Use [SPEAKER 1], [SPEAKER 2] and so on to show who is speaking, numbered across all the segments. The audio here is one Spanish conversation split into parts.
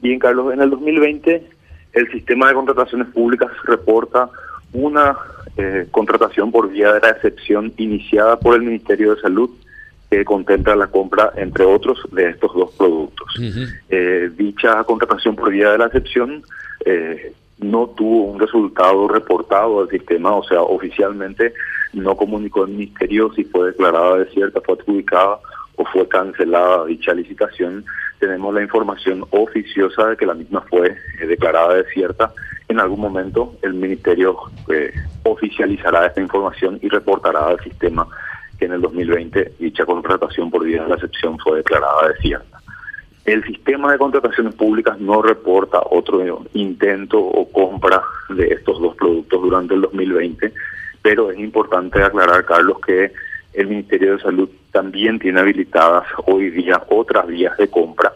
[SPEAKER 1] Bien, Carlos, en el 2020 el sistema de contrataciones públicas reporta una eh, contratación por vía de la excepción iniciada por el Ministerio de Salud que contempla la compra, entre otros, de estos dos productos. Eh, dicha contratación por vía de la excepción eh, no tuvo un resultado reportado al sistema, o sea, oficialmente no comunicó el Ministerio si fue declarada desierta, fue adjudicada o fue cancelada dicha licitación. Tenemos la información oficiosa de que la misma fue eh, declarada desierta. En algún momento el Ministerio eh, oficializará esta información y reportará al sistema que en el 2020 dicha contratación por vía de la excepción fue declarada desierta. El sistema de contrataciones públicas no reporta otro intento o compra de estos dos productos durante el 2020, pero es importante aclarar, Carlos, que el Ministerio de Salud también tiene habilitadas hoy día otras vías de compra,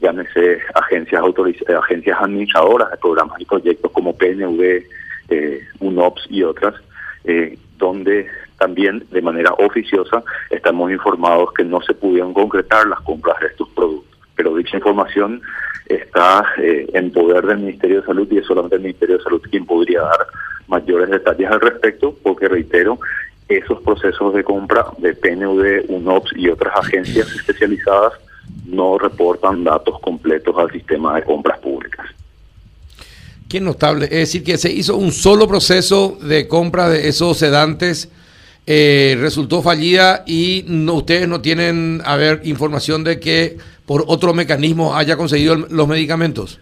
[SPEAKER 1] llámese agencias agencias administradoras de programas y proyectos como PNV, eh, UNOPS y otras, eh, donde también de manera oficiosa estamos informados que no se pudieron concretar las compras de estos productos. Pero dicha información está eh, en poder del Ministerio de Salud y es solamente el Ministerio de Salud quien podría dar mayores detalles al respecto, porque reitero, esos procesos de compra de PNUD, UNOPS y otras agencias especializadas no reportan datos completos al sistema de compras públicas.
[SPEAKER 2] Qué notable. Es decir, que se hizo un solo proceso de compra de esos sedantes, eh, resultó fallida y no, ustedes no tienen, a ver, información de que por otro mecanismo haya conseguido los medicamentos.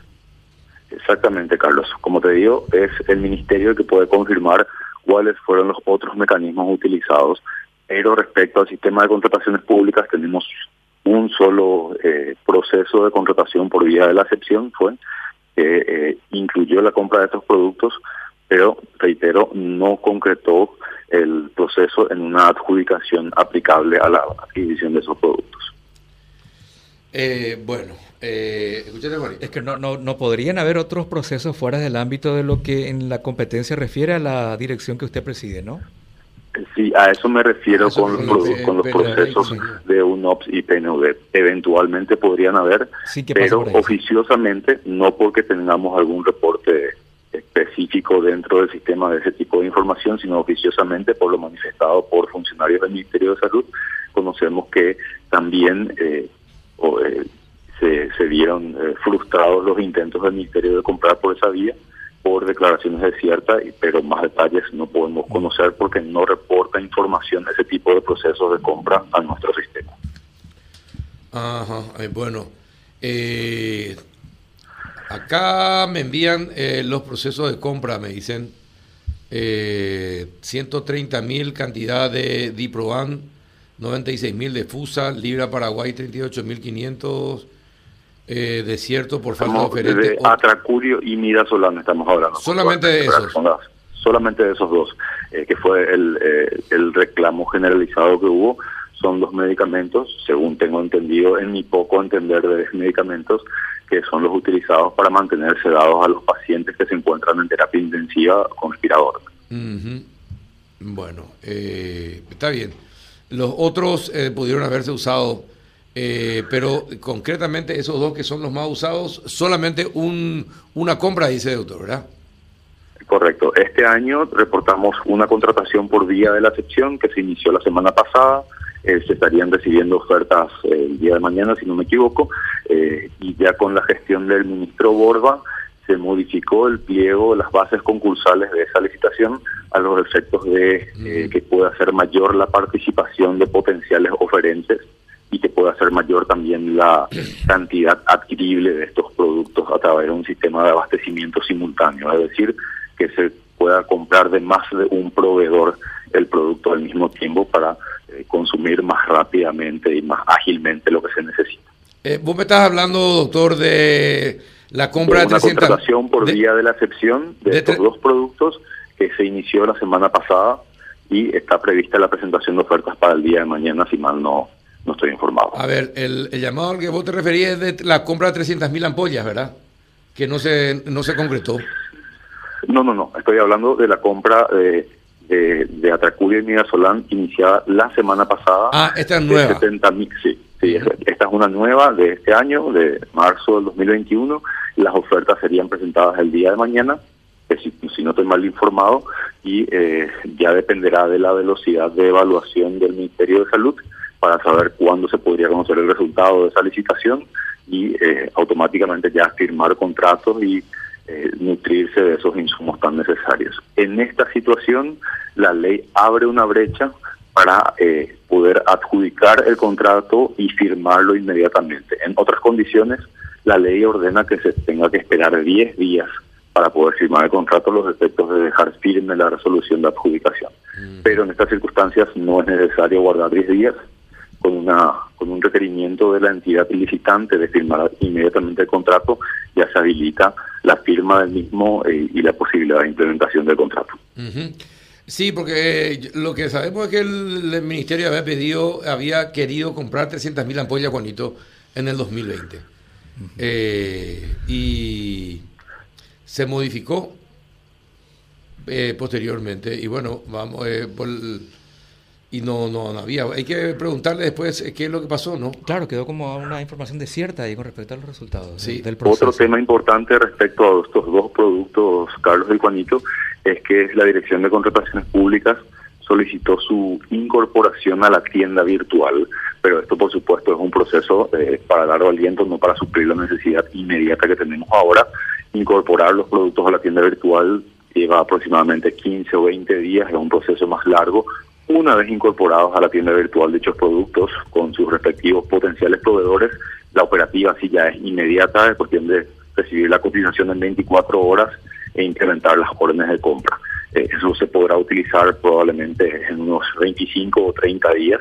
[SPEAKER 1] Exactamente, Carlos. Como te digo, es el ministerio el que puede confirmar cuáles fueron los otros mecanismos utilizados, pero respecto al sistema de contrataciones públicas tenemos un solo eh, proceso de contratación por vía de la excepción, fue que eh, incluyó la compra de estos productos, pero reitero, no concretó el proceso en una adjudicación aplicable a la adquisición de esos productos.
[SPEAKER 2] Eh, bueno, eh,
[SPEAKER 3] Es que no, no, no podrían haber otros procesos fuera del ámbito de lo que en la competencia refiere a la dirección que usted preside, ¿no?
[SPEAKER 1] Sí, a eso me refiero con, con, los procesos de UNOPS y PNUD. Eventualmente podrían haber, pero oficiosamente, no porque tengamos algún reporte específico dentro del sistema de ese tipo de información, sino oficiosamente por lo manifestado por funcionarios del Ministerio de Salud, conocemos que también eh, o, eh, se, se, vieron eh, frustrados los intentos del Ministerio de comprar por esa vía por declaraciones desiertas, pero más detalles no podemos conocer porque no reporta información de ese tipo de procesos de compra a nuestro sistema.
[SPEAKER 2] Ajá, bueno. acá me envían los procesos de compra, me dicen eh, 130 mil cantidad de Diproban 96 mil de Fusa, Libra Paraguay 38 mil 500, eh, desierto por falta de oferente.
[SPEAKER 1] Atracurio y Mida Solana estamos hablando.
[SPEAKER 2] Solamente de esos.
[SPEAKER 1] Solamente de esos dos, eh, que fue el, eh, el reclamo generalizado que hubo, son los medicamentos, según tengo entendido, en mi poco entender de medicamentos, que son los utilizados para mantener sedados a los pacientes que se encuentran en terapia intensiva con respirador.
[SPEAKER 2] Bueno, está bien. Los otros eh, pudieron haberse usado, eh, pero concretamente esos dos que son los más usados, solamente un, una compra, dice doctor, ¿verdad?
[SPEAKER 1] Correcto. Este año reportamos una contratación por vía de la sección que se inició la semana pasada. Eh, se estarían recibiendo ofertas el día de mañana, si no me equivoco, y ya con la gestión del ministro Borba se modificó el pliego, las bases concursales de esa licitación a los efectos de eh, que pueda ser mayor la participación de potenciales oferentes y que pueda ser mayor también la cantidad adquirible de estos productos a través de un sistema de abastecimiento simultáneo, es decir, que se pueda comprar de más de un proveedor el producto al mismo tiempo para eh, consumir más rápidamente y más ágilmente lo que se necesita.
[SPEAKER 2] Eh, vos me estás hablando, doctor, de la compra de,
[SPEAKER 1] una contratación por vía de la excepción de, estos dos productos que se inició la semana pasada y está prevista la presentación de ofertas para el día de mañana, si mal no, no estoy informado.
[SPEAKER 2] A ver, el, llamado al que vos te referías es de la compra de 300.000 ampollas, ¿verdad? Que no se, no se concretó.
[SPEAKER 1] No, no, no. Estoy hablando de la compra de, de, de Atracuria y Midasolán iniciada la semana pasada.
[SPEAKER 2] Ah, esta es nueva.
[SPEAKER 1] De 70, sí, Esta es una nueva de este año, de marzo del 2021. Las ofertas serían presentadas el día de mañana, si, si no estoy mal informado, y eh, ya dependerá de la velocidad de evaluación del Ministerio de Salud para saber cuándo se podría conocer el resultado de esa licitación y eh, automáticamente ya firmar contratos y eh, nutrirse de esos insumos tan necesarios. En esta situación, la ley abre una brecha para eh, poder adjudicar el contrato y firmarlo inmediatamente. En otras condiciones, la ley ordena que se tenga que esperar 10 días para poder firmar el contrato los efectos de dejar firme la resolución de adjudicación. Mm. Pero en estas circunstancias no es necesario guardar 10 días, con una con un requerimiento de la entidad licitante de firmar inmediatamente el contrato, ya se habilita la firma del mismo eh, y la posibilidad de implementación del contrato.
[SPEAKER 2] Sí, porque eh, lo que sabemos es que el, ministerio había pedido, había querido comprar 300.000 ampollas, Juanito, en el 2020. Eh, y se modificó posteriormente. Y bueno, vamos, por y no, no, había. Hay que preguntarle después qué es lo que pasó, ¿no?
[SPEAKER 3] Claro, quedó como una información descierta ahí con respecto a los resultados
[SPEAKER 1] sí. del proceso. Otro tema importante respecto a estos dos productos, Carlos y Juanito, es que la Dirección de Contrataciones Públicas solicitó su incorporación a la tienda virtual, pero esto por supuesto es un proceso eh, para dar aliento, no para suplir la necesidad inmediata que tenemos ahora. Incorporar los productos a la tienda virtual lleva aproximadamente 15 o 20 días, es un proceso más largo, una vez incorporados a la tienda virtual dichos productos con sus respectivos potenciales proveedores, la operativa sí ya es inmediata, es cuestión de recibir la cotización en 24 horas e incrementar las órdenes de compra. Eh, eso se podrá utilizar probablemente en unos 25 o 30 días,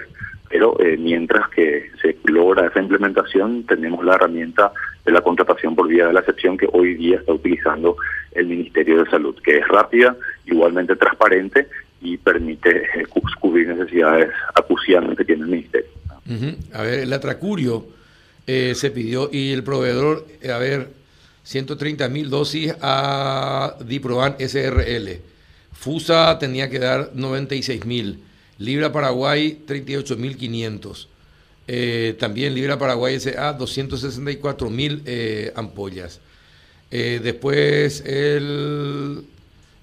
[SPEAKER 1] pero eh, mientras que se logra esa implementación, tenemos la herramienta de la contratación por vía de la excepción que hoy día está utilizando el Ministerio de Salud, que es rápida, igualmente transparente y permite eh, cubrir necesidades acuciantes que tiene el Ministerio.
[SPEAKER 2] A ver, el atracurio eh, se pidió y el proveedor, eh, a ver, 130 mil dosis a Diproban SRL. FUSA tenía que dar 96 mil. Libra Paraguay 38 mil 500. también Libra Paraguay SA 264 mil ampollas. después el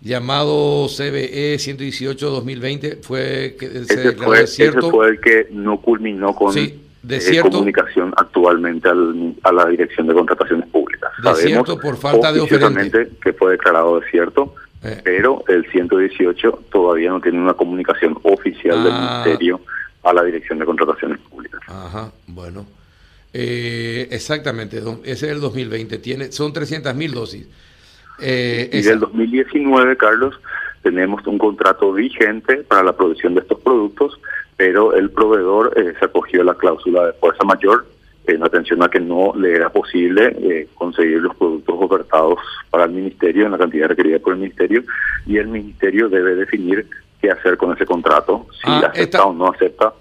[SPEAKER 2] llamado CBE 118-2020 fue que
[SPEAKER 1] se ese fue, cierto. Ese fue el que no culminó con eh, comunicación actualmente a la Dirección de Contrataciones Públicas.
[SPEAKER 2] Desierto por falta de
[SPEAKER 1] que fue declarado desierto, eh. pero el 118 todavía no tiene una comunicación oficial del ah. Ministerio a la Dirección de Contrataciones Públicas.
[SPEAKER 2] Ajá, bueno. Eh, exactamente, ese es el 2020, tiene, son 300 mil dosis.
[SPEAKER 1] Eh, y del 2019, Carlos, tenemos un contrato vigente para la producción de estos productos, pero el proveedor eh, se acogió a la cláusula de fuerza mayor en atención a que no le era posible eh, conseguir los productos ofertados para el ministerio en la cantidad requerida por el ministerio y el ministerio debe definir qué hacer con ese contrato, si ah, acepta o no acepta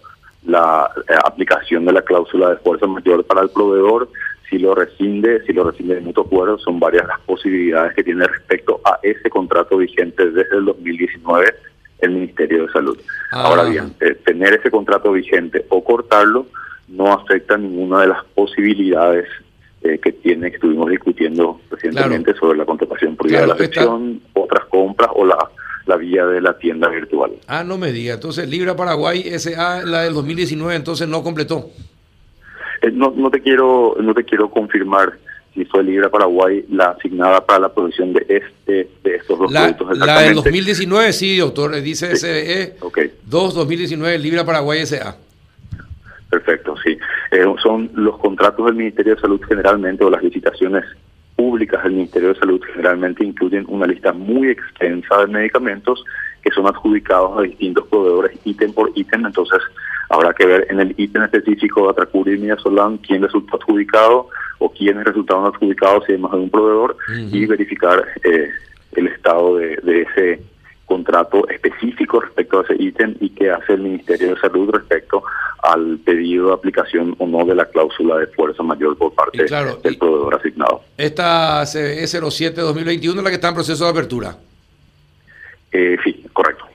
[SPEAKER 1] la eh, aplicación de la cláusula de fuerza mayor para el proveedor, si lo rescinde, si lo rescinde de mutuo acuerdo, son varias las posibilidades que tiene respecto a ese contrato vigente desde el 2019 el Ministerio de Salud. Ah. Ahora bien, eh, tener ese contrato vigente o cortarlo no afecta ninguna de las posibilidades eh, que tiene, que estuvimos discutiendo recientemente sobre la contratación por vía de la sección, otras compras o la la vía de la tienda virtual.
[SPEAKER 2] Ah, no me diga. Entonces, Libra Paraguay SA, la del 2019, entonces no completó.
[SPEAKER 1] Eh, no, no te quiero no te quiero confirmar si fue Libra Paraguay la asignada para la producción de este de estos dos productos
[SPEAKER 2] La del 2019 sí, doctor, dice SBE 2 2019 Libra Paraguay SA.
[SPEAKER 1] Perfecto, sí. Eh, son los contratos del Ministerio de Salud generalmente o las licitaciones públicas del Ministerio de Salud generalmente incluyen una lista muy extensa de medicamentos que son adjudicados a distintos proveedores ítem por ítem, entonces Habrá que ver en el ítem específico de Atracuri y Midazolam quién resultó adjudicado o quiénes resultaron adjudicados si hay más de un proveedor y verificar eh, el estado de, ese contrato específico respecto a ese ítem y qué hace el Ministerio de Salud respecto al pedido de aplicación o no de la cláusula de fuerza mayor por parte del proveedor asignado.
[SPEAKER 2] Esta CBE 07-2021 es la que está en proceso de apertura.
[SPEAKER 1] Eh, sí, correcto.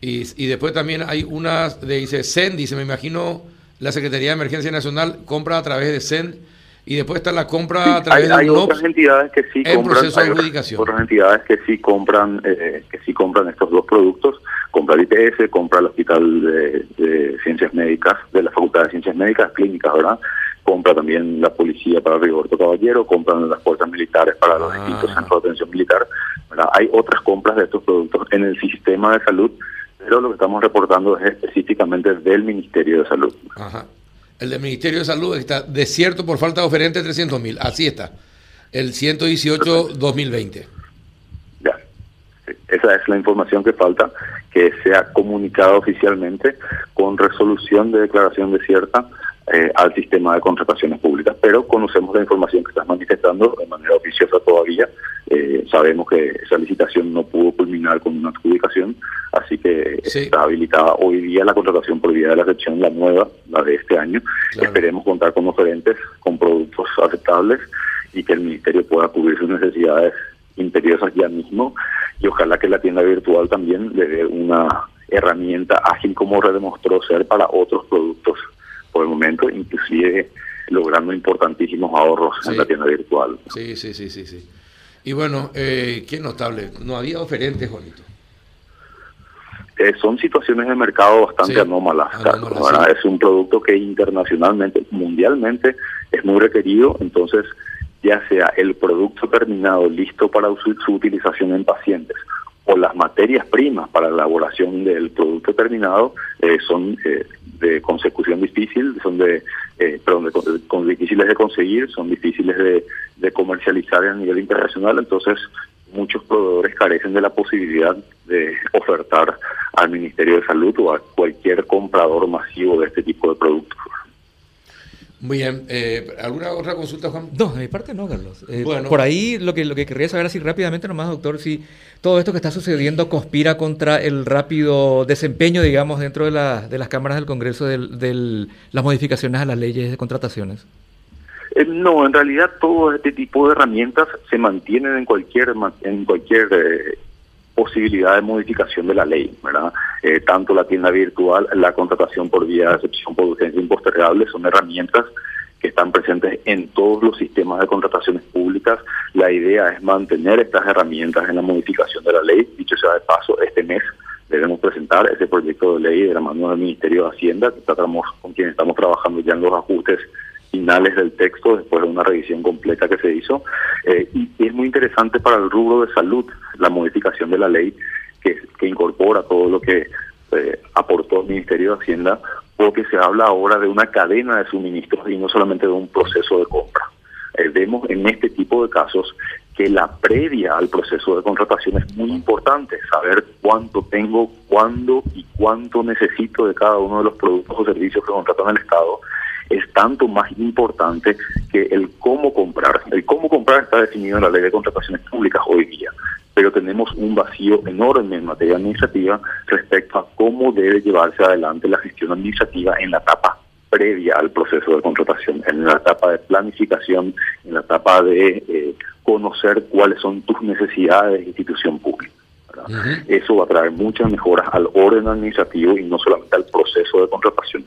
[SPEAKER 2] Y, después también hay una, de, dice Sen, dice, me imagino la Secretaría de Emergencia Nacional compra a través de CEN y después está la compra a través
[SPEAKER 1] hay, hay
[SPEAKER 2] de
[SPEAKER 1] otras entidades que sí
[SPEAKER 2] en
[SPEAKER 1] compran,
[SPEAKER 2] proceso de adjudicación.
[SPEAKER 1] otras entidades que sí compran eh, que sí compran estos dos productos compra el IPS compra el Hospital de, de Ciencias Médicas de la Facultad de Ciencias Médicas Clínicas verdad compra también la policía para Rigoberto Caballero compran las fuerzas militares para los
[SPEAKER 2] Ah.
[SPEAKER 1] distintos centros de atención militar ¿verdad? hay otras compras de estos productos en el sistema de salud pero lo que estamos reportando es específicamente del Ministerio de Salud
[SPEAKER 2] Ajá. El del Ministerio de Salud está desierto por falta de oferente 300 mil. Así está. El 118-2020.
[SPEAKER 1] Ya. Esa es la información que falta, que sea comunicada oficialmente con resolución de declaración desierta eh, al sistema de contrataciones públicas. Pero conocemos la información que estás manifestando de manera oficiosa todavía. Eh, sabemos que esa licitación no pudo culminar con una adjudicación, así que
[SPEAKER 2] Sí.
[SPEAKER 1] está habilitada hoy día la contratación por vía de la sección, la nueva, la de este año.
[SPEAKER 2] Claro.
[SPEAKER 1] Esperemos contar con oferentes, con productos aceptables y que el Ministerio pueda cubrir sus necesidades imperiosas ya mismo y ojalá que la tienda virtual también le dé una herramienta ágil como demostró ser para otros productos por el momento, inclusive logrando importantísimos ahorros
[SPEAKER 2] Sí.
[SPEAKER 1] en la tienda virtual.
[SPEAKER 2] Sí, sí, sí, sí, sí. Y bueno, eh, qué notable. No había oferentes, Juanito.
[SPEAKER 1] Eh, son situaciones de mercado bastante
[SPEAKER 2] Sí,
[SPEAKER 1] anómalas.
[SPEAKER 2] anómalas,
[SPEAKER 1] Carlos, ¿verdad?
[SPEAKER 2] sí.
[SPEAKER 1] Es un producto que internacionalmente, mundialmente, es muy requerido, entonces ya sea el producto terminado listo para su, su utilización en pacientes o las materias primas para la elaboración del producto terminado eh, son eh, de consecución difícil, son de, eh, perdón, de con- difíciles de conseguir, son difíciles de, de comercializar a nivel internacional, entonces muchos proveedores carecen de la posibilidad de ofertar al Ministerio de Salud o a cualquier comprador masivo de este tipo de productos.
[SPEAKER 2] Muy bien. Eh, ¿Alguna otra consulta, Juan?
[SPEAKER 3] No, de mi parte no, Carlos. Eh,
[SPEAKER 2] Bueno.
[SPEAKER 3] Por ahí lo que, lo que querría saber así rápidamente nomás, doctor, si todo esto que está sucediendo conspira contra el rápido desempeño, digamos, dentro de, la- de las cámaras del Congreso de del, las modificaciones a las leyes de contrataciones.
[SPEAKER 1] Eh, no, en realidad todo este tipo de herramientas se mantienen en cualquier ma- en cualquier eh, posibilidad de modificación de la ley, ¿verdad? Eh, tanto la tienda virtual, la contratación por vía de excepción por urgencia impostergable son herramientas que están presentes en todos los sistemas de contrataciones públicas. La idea es mantener estas herramientas en la modificación de la ley. Dicho sea de paso, este mes debemos presentar ese proyecto de ley de la mano del Ministerio de Hacienda, que tratamos, con quien estamos trabajando ya en los ajustes finales del texto después de una revisión completa que se hizo. Eh, y es muy interesante para el rubro de salud la modificación de la ley que, que incorpora todo lo que eh, aportó el Ministerio de Hacienda, porque se habla ahora de una cadena de suministros y no solamente de un proceso de compra. Eh, vemos en este tipo de casos que la previa al proceso de contratación es muy importante, saber cuánto tengo, cuándo y cuánto necesito de cada uno de los productos o servicios que contratan el Estado, es tanto más importante que el cómo comprar. El cómo comprar está definido en la ley de contrataciones públicas hoy día, pero tenemos un vacío enorme en materia administrativa respecto a cómo debe llevarse adelante la gestión administrativa en la etapa previa al proceso de contratación, en la etapa de planificación, en la etapa de eh, conocer cuáles son tus necesidades de institución pública. Eso va a traer muchas mejoras al orden administrativo y no solamente al proceso de contratación.